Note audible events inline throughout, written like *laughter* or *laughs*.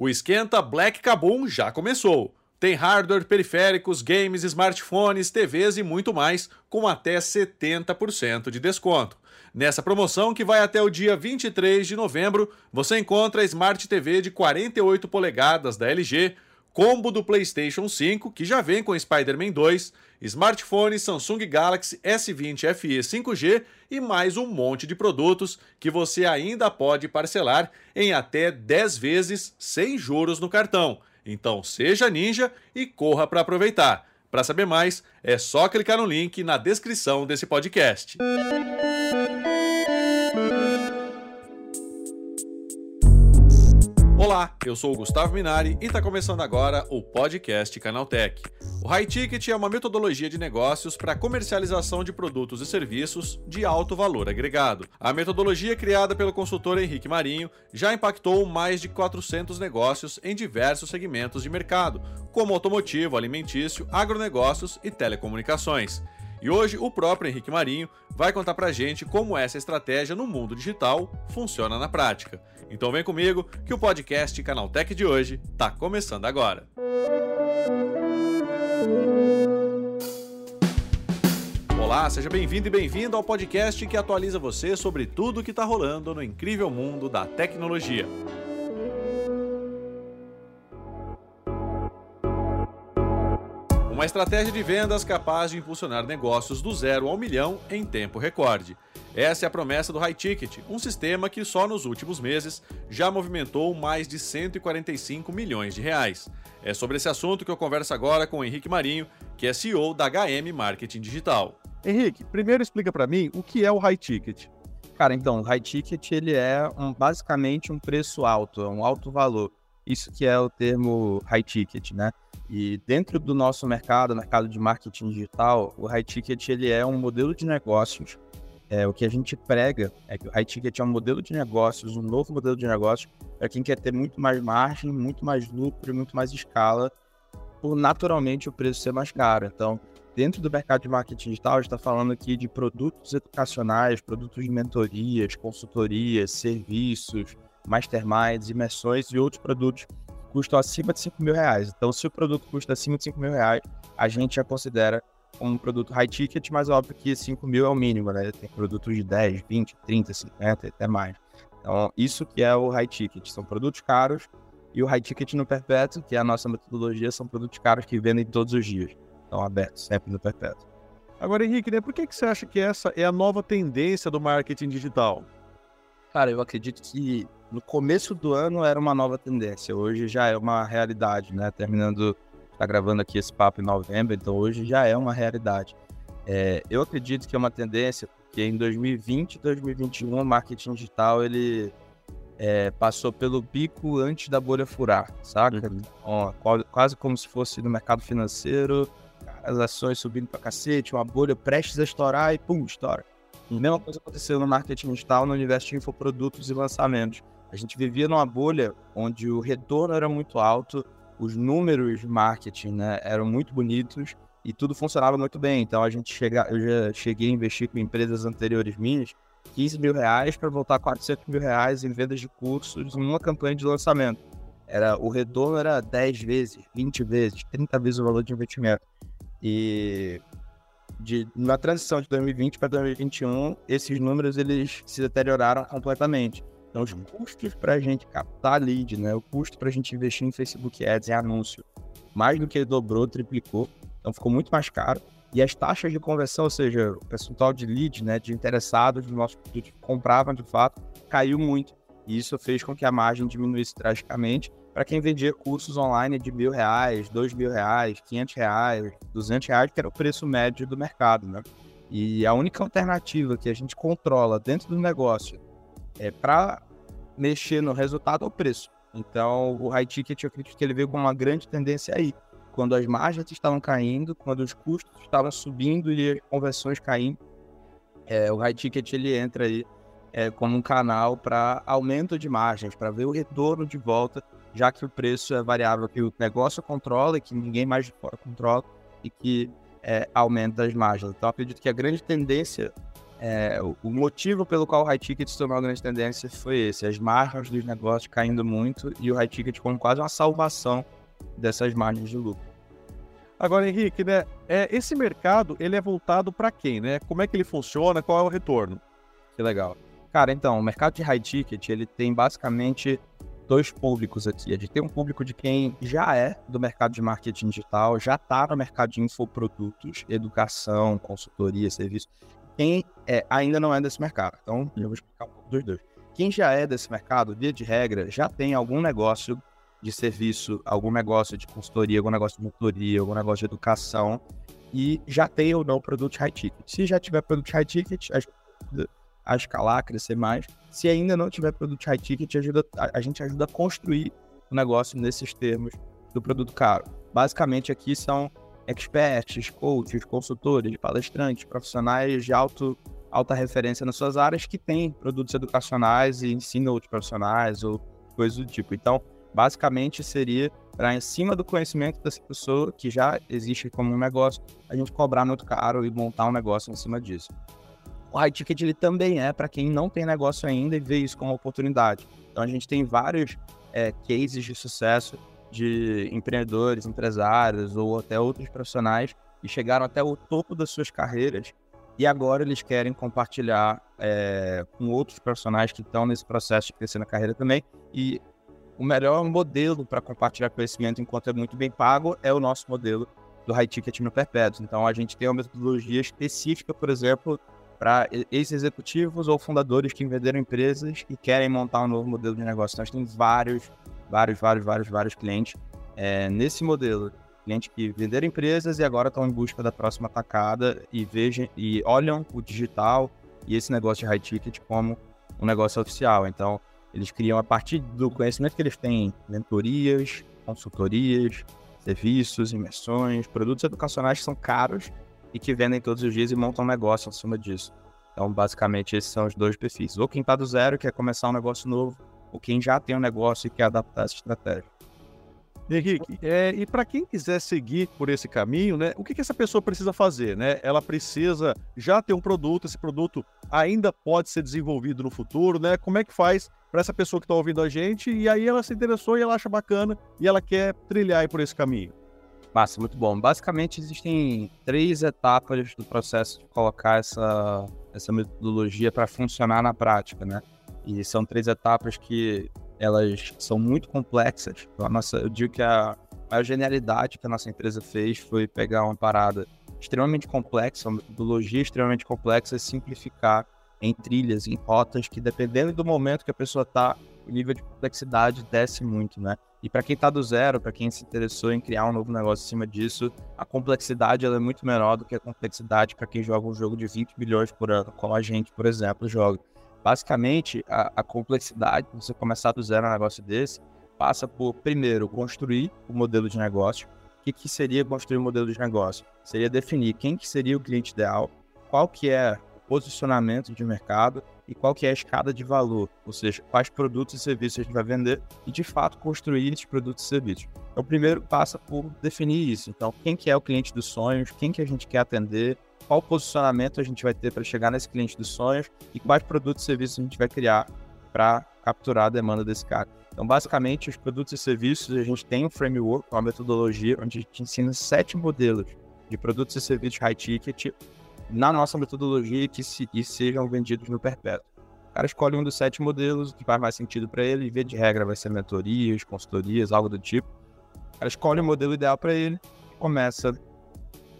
O esquenta Black Kabum já começou. Tem hardware, periféricos, games, smartphones, TVs e muito mais, com até 70% de desconto. Nessa promoção, que vai até o dia 23 de novembro, você encontra a Smart TV de 48 polegadas da LG, combo do PlayStation 5, que já vem com Spider-Man 2, smartphone Samsung Galaxy S20 FE 5G e mais um monte de produtos que você ainda pode parcelar em até 10 vezes sem juros no cartão. Então seja ninja e corra para aproveitar. Para saber mais, é só clicar no link na descrição desse podcast. Olá, eu sou o Gustavo Minari e está começando agora o podcast Canaltech. O High Ticket é uma metodologia de negócios para comercialização de produtos e serviços de alto valor agregado. A metodologia criada pelo consultor Henrique Marinho já impactou mais de 400 negócios em diversos segmentos de mercado, como automotivo, alimentício, agronegócios e telecomunicações. E hoje o próprio Henrique Marinho vai contar pra gente como essa estratégia no mundo digital funciona na prática. Então vem comigo que o podcast Canaltech de hoje tá começando agora. Olá, seja bem-vindo e bem-vindo ao podcast que atualiza você sobre tudo o que está rolando no incrível mundo da tecnologia. Uma estratégia de vendas capaz de impulsionar negócios do zero ao milhão em tempo recorde. Essa é a promessa do High Ticket, um sistema que só nos últimos meses já movimentou mais de 145 milhões de reais. É sobre esse assunto que eu converso agora com o Henrique Marinho, que é CEO da HM Marketing Digital. Henrique, primeiro explica para mim o que é o High Ticket. Cara, então, o High Ticket ele é um, basicamente um preço alto, é um alto valor. Isso que é o termo High Ticket, né? E dentro do nosso mercado, mercado de marketing digital, o high ticket ele é um modelo de negócios. É, o que a gente prega é que o high ticket é um modelo de negócios, um novo modelo de negócios para quem quer ter muito mais margem, muito mais lucro, muito mais escala, por naturalmente o preço ser mais caro. Então, dentro do mercado de marketing digital, a gente está falando aqui de produtos educacionais, produtos de mentorias, consultorias, serviços, masterminds, imersões e outros produtos custam acima de 5 mil reais. Então, se o produto custa acima de 5 mil reais, a gente já considera um produto high ticket, mas óbvio que 5 mil é o mínimo, né? Tem produtos de 10, 20, 30, 50, até mais. Então, isso que é o high ticket. São produtos caros e o high ticket no perpétuo, que é a nossa metodologia, são produtos caros que vendem todos os dias. Estão abertos, sempre no perpétuo. Agora, Henrique, né, por que, que você acha que essa é a nova tendência do marketing digital? Cara, eu acredito que no começo do ano era uma nova tendência, hoje já é uma realidade, né? Terminando, tá gravando aqui esse papo em novembro, então hoje já é uma realidade. É, eu acredito que é uma tendência, porque em 2020 e 2021 o marketing digital ele é, passou pelo pico antes da bolha furar, saca? Uhum. Ó, quase como se fosse no mercado financeiro, as ações subindo pra cacete, uma bolha prestes a estourar e pum, estoura. Uhum. Mesma coisa aconteceu no marketing digital, no universo de infoprodutos e lançamentos. A gente vivia numa bolha onde o retorno era muito alto, os números de marketing né, eram muito bonitos e tudo funcionava muito bem. Então a gente chega, eu já cheguei a investir com empresas anteriores minhas 15 mil reais para voltar a 400 mil reais em vendas de cursos numa campanha de lançamento. Era, o retorno era 10 vezes, 20 vezes, 30 vezes o valor de investimento. E de, na transição de 2020 para 2021, esses números eles se deterioraram completamente. Então, os custos para a gente captar lead, né? O custo para a gente investir em Facebook Ads, em anúncio, mais do que dobrou, triplicou. Então, ficou muito mais caro. E as taxas de conversão, ou seja, o percentual de lead, né, de interessados no nosso produto que compravam de fato, caiu muito. E isso fez com que a margem diminuísse drasticamente para quem vendia cursos online de mil reais, dois mil reais, quinhentos reais, duzentos reais, que era o preço médio do mercado, né? E a única alternativa que a gente controla dentro do negócio é, para mexer no resultado ao preço. Então, o high ticket, eu acredito que ele veio com uma grande tendência aí. Quando as margens estavam caindo, quando os custos estavam subindo e as conversões caindo, é, o high ticket ele entra aí é, como um canal para aumento de margens, para ver o retorno de volta, já que o preço é variável que o negócio controla e que ninguém mais de fora controla e que é, aumenta as margens. Então, acredito que a grande tendência É, o motivo pelo qual o high ticket se tornou uma grande tendência foi esse: as margens dos negócios caindo muito e o high ticket como quase uma salvação dessas margens de lucro. Agora, Henrique, né, é, esse mercado ele é voltado para quem, né? Como é que ele funciona? Qual é o retorno? Que legal. Cara, então, o mercado de high ticket ele tem basicamente dois públicos aqui. A gente tem um público de quem já é do mercado de marketing digital, já está no mercado de infoprodutos, educação, consultoria, serviço. Quem é, ainda não é desse mercado. Então, eu vou explicar um pouco dos dois. Quem já é desse mercado, via de regra, já tem algum negócio de serviço, algum negócio de consultoria, algum negócio de motoria, algum negócio de educação e já tem ou não produto high ticket. Se já tiver produto high ticket, ajuda a escalar, a crescer mais. Se ainda não tiver produto high ticket, ajuda, a, a gente ajuda a construir o negócio nesses termos do produto caro. Basicamente aqui são experts, coaches, consultores, palestrantes, profissionais de alto, alta referência nas suas áreas que têm produtos educacionais e ensinam outros profissionais ou coisas do tipo. Então, basicamente seria para em cima do conhecimento dessa pessoa que já existe como um negócio, a gente cobrar muito caro e montar um negócio em cima disso. O high ticket ele também é para quem não tem negócio ainda e vê isso como oportunidade. Então a gente tem vários é, cases de sucesso de empreendedores, empresários ou até outros profissionais que chegaram até o topo das suas carreiras e agora eles querem compartilhar é, com outros profissionais que estão nesse processo de crescer na carreira também. E o melhor modelo para compartilhar conhecimento enquanto é muito bem pago é o nosso modelo do High Ticket no Perpétuo. Então, a gente tem uma metodologia específica, por exemplo, para ex-executivos ou fundadores que venderam empresas e querem montar um novo modelo de negócio. Então, tem vários, vários, vários, vários, vários clientes é, nesse modelo. Clientes que venderam empresas e agora estão em busca da próxima tacada e vejam e olham o digital e esse negócio de high ticket como um negócio oficial. Então, eles criam a partir do conhecimento que eles têm, mentorias, consultorias, serviços, imersões, produtos educacionais que são caros e que vendem todos os dias e montam um negócio em cima disso. Então, basicamente, esses são os dois perfis. Ou quem está do zero quer começar um negócio novo, ou quem já tem um negócio e quer adaptar essa estratégia. Henrique, é, e para quem quiser seguir por esse caminho, né, o que, que essa pessoa precisa fazer? Né? Ela precisa já ter um produto, esse produto ainda pode ser desenvolvido no futuro, né? Como é que faz para essa pessoa que está ouvindo a gente e aí ela se interessou e ela acha bacana e ela quer trilhar por esse caminho? Massa, muito bom. Basicamente, existem três etapas do processo de colocar essa, essa metodologia para funcionar na prática, né? E são três etapas que elas são muito complexas. A nossa, eu digo que a maior genialidade que a nossa empresa fez foi pegar uma parada extremamente complexa, uma metodologia extremamente complexa e simplificar em trilhas, em rotas que dependendo do momento que a pessoa está, o nível de complexidade desce muito, né? E para quem está do zero, para quem se interessou em criar um novo negócio em cima disso, a complexidade ela é muito menor do que a complexidade para quem joga um jogo de 20 milhões por ano, como a gente, por exemplo, joga. Basicamente, a, a complexidade você começar do zero um negócio desse passa por, primeiro, construir o modelo de negócio. O que, que seria construir um modelo de negócio? Seria definir quem que seria o cliente ideal, qual que é o posicionamento de mercado e qual que é a escada de valor, ou seja, quais produtos e serviços a gente vai vender e, de fato, construir esses produtos e serviços. Então, primeiro passa por definir isso. Então, quem que é o cliente dos sonhos, quem que a gente quer atender, qual posicionamento a gente vai ter para chegar nesse cliente dos sonhos e quais produtos e serviços a gente vai criar para capturar a demanda desse cara. Então, basicamente, os produtos e serviços, a gente tem um framework, uma metodologia, onde a gente ensina sete modelos de produtos e serviços high ticket na nossa metodologia que se, e sejam vendidos no perpétuo. O cara escolhe um dos sete modelos que faz mais sentido para ele, e via de regra vai ser mentorias, consultorias, algo do tipo. O cara escolhe o modelo ideal para ele começa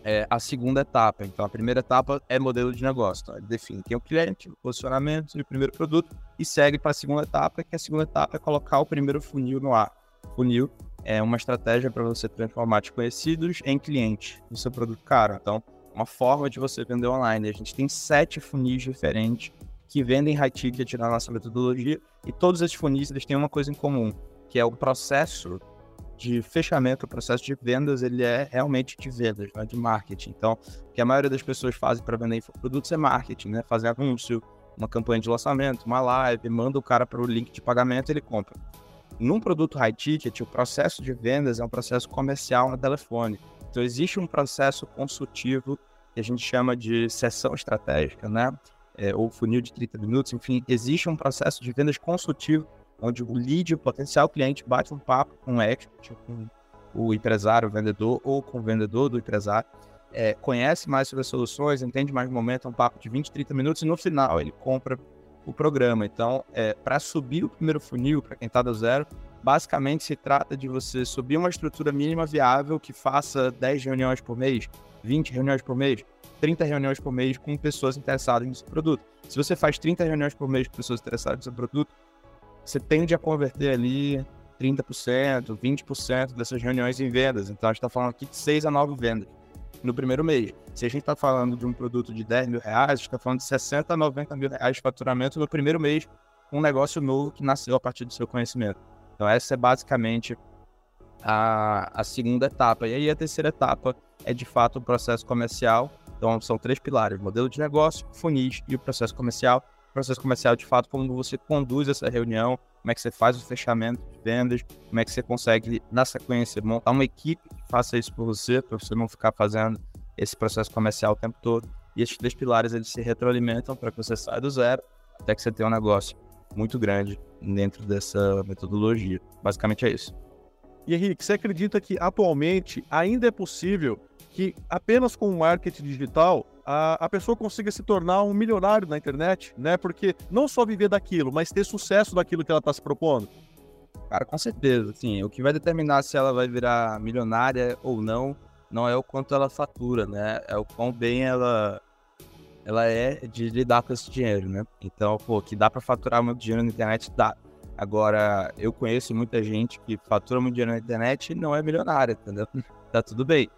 é, a segunda etapa. Então, a primeira etapa é modelo de negócio. Então, ele define quem é o cliente, o posicionamento e o primeiro produto e segue para a segunda etapa, que a segunda etapa é colocar o primeiro funil no ar. Funil é uma estratégia para você transformar desconhecidos em clientes do seu produto caro. Então, uma forma de você vender online. A gente tem sete funis diferentes que vendem high ticket na nossa metodologia e todos esses funis eles têm uma coisa em comum, que é o processo de fechamento, o processo de vendas, ele é realmente de vendas, não é de marketing. Então, o que a maioria das pessoas fazem para vender produtos é marketing, né? Fazer anúncio, uma campanha de lançamento, uma live, manda o cara para o link de pagamento, ele compra. Num produto high ticket, o processo de vendas é um processo comercial no telefone. Então, existe um processo consultivo que a gente chama de sessão estratégica, né? é, ou funil de 30 minutos, enfim, existe um processo de vendas consultivo, onde o lead, o potencial cliente, bate um papo com o expert, com o empresário, o vendedor, ou com o vendedor do empresário, é, conhece mais sobre as soluções, entende mais o momento, é um papo de 20, 30 minutos, e no final ele compra o programa. Então, é, para subir o primeiro funil, para quem está do zero, basicamente se trata de você subir uma estrutura mínima viável que faça 10 reuniões por mês, 20 reuniões por mês, 30 reuniões por mês com pessoas interessadas no seu produto. Se você faz 30 reuniões por mês com pessoas interessadas no seu produto, você tende a converter ali 30%, 20% dessas reuniões em vendas. Então, a gente está falando aqui de 6 a 9 vendas no primeiro mês. Se a gente está falando de um produto de 10 mil reais, a gente está falando de 60 a 90 mil reais de faturamento no primeiro mês, um negócio novo que nasceu a partir do seu conhecimento. Então, essa é basicamente a, a segunda etapa. E aí, a terceira etapa é de fato o processo comercial. Então, são três pilares: modelo de negócio, funis e o processo comercial. Processo comercial, de fato, como você conduz essa reunião, como é que você faz o fechamento de vendas, como é que você consegue, na sequência, montar uma equipe que faça isso por você, para você não ficar fazendo esse processo comercial o tempo todo. E esses três pilares, eles se retroalimentam para que você saia do zero até que você tenha um negócio muito grande dentro dessa metodologia. Basicamente é isso. E Henrique, você acredita que atualmente ainda é possível que apenas com o marketing digital a, a pessoa consiga se tornar um milionário na internet, né? Porque não só viver daquilo, mas ter sucesso daquilo que ela está se propondo? Cara, com certeza. Sim, o que vai determinar se ela vai virar milionária ou não, não é o quanto ela fatura, né? É o quão bem ela ela é de lidar com esse dinheiro, né? Então, pô, que dá para faturar muito dinheiro na internet, dá. Agora, eu conheço muita gente que fatura muito dinheiro na internet e não é milionária, entendeu? *laughs* tá tudo bem.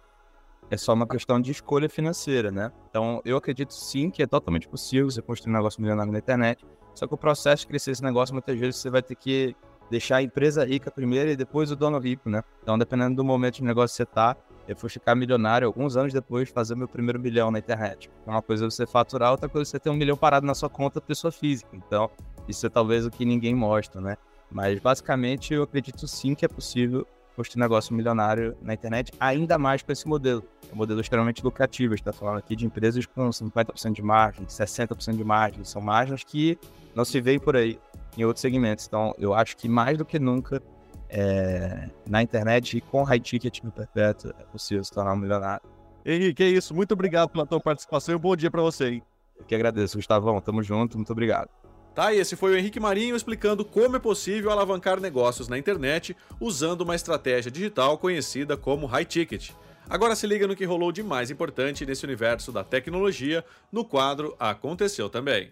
É só uma questão de escolha financeira, né? Então, eu acredito sim que é totalmente possível você construir um negócio milionário na internet. Só que o processo de crescer esse negócio, muitas vezes, você vai ter que deixar a empresa rica primeiro e depois o dono rico, né? Então, dependendo do momento de negócio que você tá, eu fui ficar milionário alguns anos depois de fazer meu primeiro milhão na internet. Uma coisa é você faturar, outra coisa é você ter um milhão parado na sua conta pessoa física. Então, isso é talvez o que ninguém mostra, né? Mas, basicamente, eu acredito sim que é possível construir negócio milionário na internet, ainda mais com esse modelo. É um modelo extremamente lucrativo. A gente está falando aqui de empresas com 50% de margem, 60% de margem. São margens que não se veem por aí em outros segmentos. Então, eu acho que mais do que nunca, é, na internet e com high ticket no perpétuo, é possível se tornar um milionário. Henrique, é isso. Muito obrigado pela tua participação e um bom dia para você, hein? Eu que agradeço, Gustavão. Tamo junto. Muito obrigado. Tá, e esse foi o Henrique Marinho explicando como é possível alavancar negócios na internet usando uma estratégia digital conhecida como High Ticket. Agora se liga no que rolou de mais importante nesse universo da tecnologia no quadro Aconteceu Também.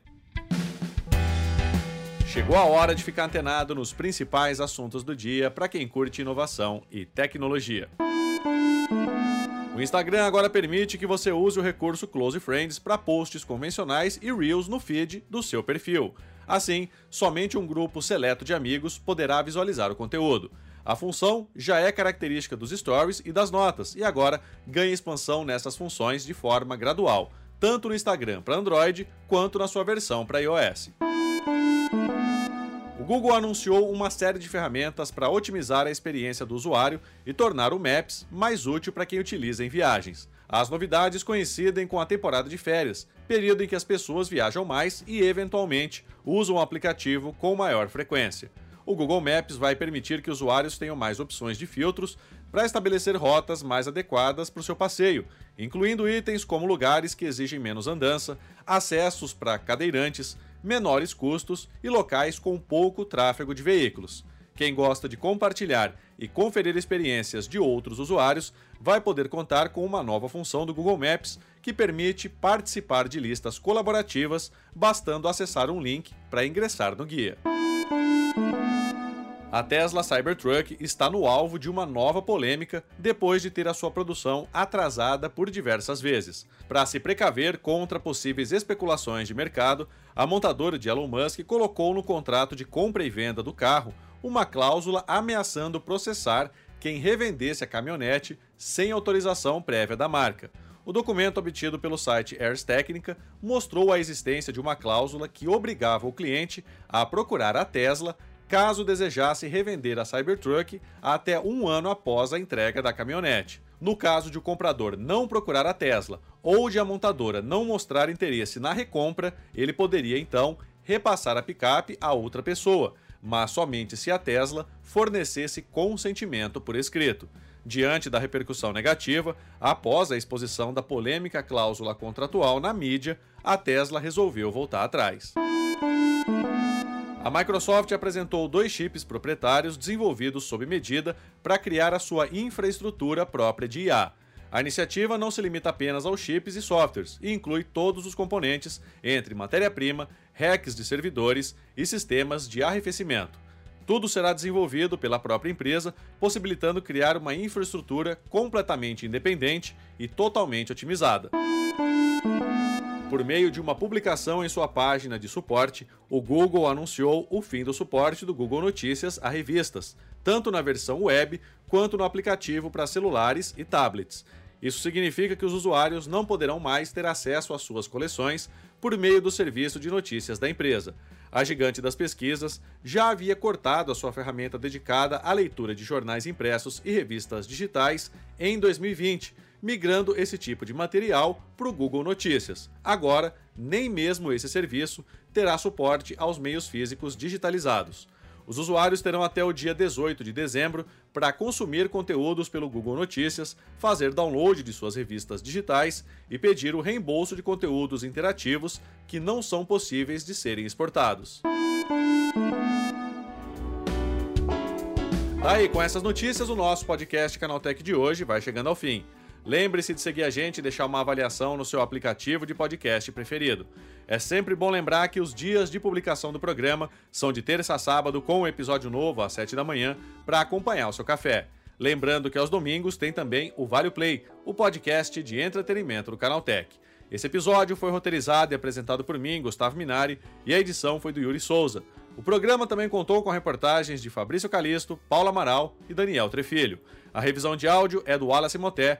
Chegou a hora de ficar antenado nos principais assuntos do dia para quem curte inovação e tecnologia. O Instagram agora permite que você use o recurso Close Friends para posts convencionais e Reels no feed do seu perfil. Assim, somente um grupo seleto de amigos poderá visualizar o conteúdo. A função já é característica dos stories e das notas e agora ganha expansão nessas funções de forma gradual, tanto no Instagram para Android quanto na sua versão para iOS. Google anunciou uma série de ferramentas para otimizar a experiência do usuário e tornar o Maps mais útil para quem utiliza em viagens. As novidades coincidem com a temporada de férias, período em que as pessoas viajam mais e, eventualmente, usam o aplicativo com maior frequência o Google Maps vai permitir que usuários tenham mais opções de filtros para estabelecer rotas mais adequadas para o seu passeio, incluindo itens como lugares que exigem menos andança, acessos para cadeirantes, menores custos e locais com pouco tráfego de veículos. Quem gosta de compartilhar e conferir experiências de outros usuários vai poder contar com uma nova função do Google Maps que permite participar de listas colaborativas, bastando acessar um link para ingressar no guia. A Tesla Cybertruck está no alvo de uma nova polêmica depois de ter a sua produção atrasada por diversas vezes. Para se precaver contra possíveis especulações de mercado, a montadora de Elon Musk colocou no contrato de compra e venda do carro uma cláusula ameaçando processar quem revendesse a caminhonete sem autorização prévia da marca. O documento obtido pelo site Ars Technica mostrou a existência de uma cláusula que obrigava o cliente a procurar a Tesla caso desejasse revender a Cybertruck até um ano após a entrega da caminhonete. No caso de o comprador não procurar a Tesla ou de a montadora não mostrar interesse na recompra, ele poderia então repassar a picape a outra pessoa, mas somente se a Tesla fornecesse consentimento por escrito. Diante da repercussão negativa, após a exposição da polêmica cláusula contratual na mídia, a Tesla resolveu voltar atrás. A Microsoft apresentou dois chips proprietários desenvolvidos sob medida para criar a sua infraestrutura própria de IA. A iniciativa não se limita apenas aos chips e softwares e inclui todos os componentes, entre matéria-prima, hacks de servidores e sistemas de arrefecimento. Tudo será desenvolvido pela própria empresa, possibilitando criar uma infraestrutura completamente independente e totalmente otimizada. Por meio de uma publicação em sua página de suporte, o Google anunciou o fim do suporte do Google Notícias a revistas, tanto na versão web quanto no aplicativo para celulares e tablets. Isso significa que os usuários não poderão mais ter acesso às suas coleções por meio do serviço de notícias da empresa. A gigante das pesquisas já havia cortado a sua ferramenta dedicada à leitura de jornais impressos e revistas digitais em 2020 migrando esse tipo de material para o Google Notícias. Agora, nem mesmo esse serviço terá suporte aos meios físicos digitalizados. Os usuários terão até o dia 18 de dezembro para consumir conteúdos pelo Google Notícias, fazer download de suas revistas digitais e pedir o reembolso de conteúdos interativos que não são possíveis de serem exportados. Tá aí, com essas notícias, o nosso podcast Canaltech de hoje vai chegando ao fim. Lembre-se de seguir a gente e deixar uma avaliação no seu aplicativo de podcast preferido. É sempre bom lembrar que os dias de publicação do programa são de terça a sábado, com um episódio novo às 7 da manhã, para acompanhar o seu café. Lembrando que aos domingos tem também o Vale Play, o podcast de entretenimento do Canaltech. Esse episódio foi roteirizado e apresentado por mim, Gustavo Minari, e a edição foi do Yuri Souza. O programa também contou com reportagens de Fabrício Calisto, Paula Amaral e Daniel Trefilho. A revisão de áudio é do Wallace Moté,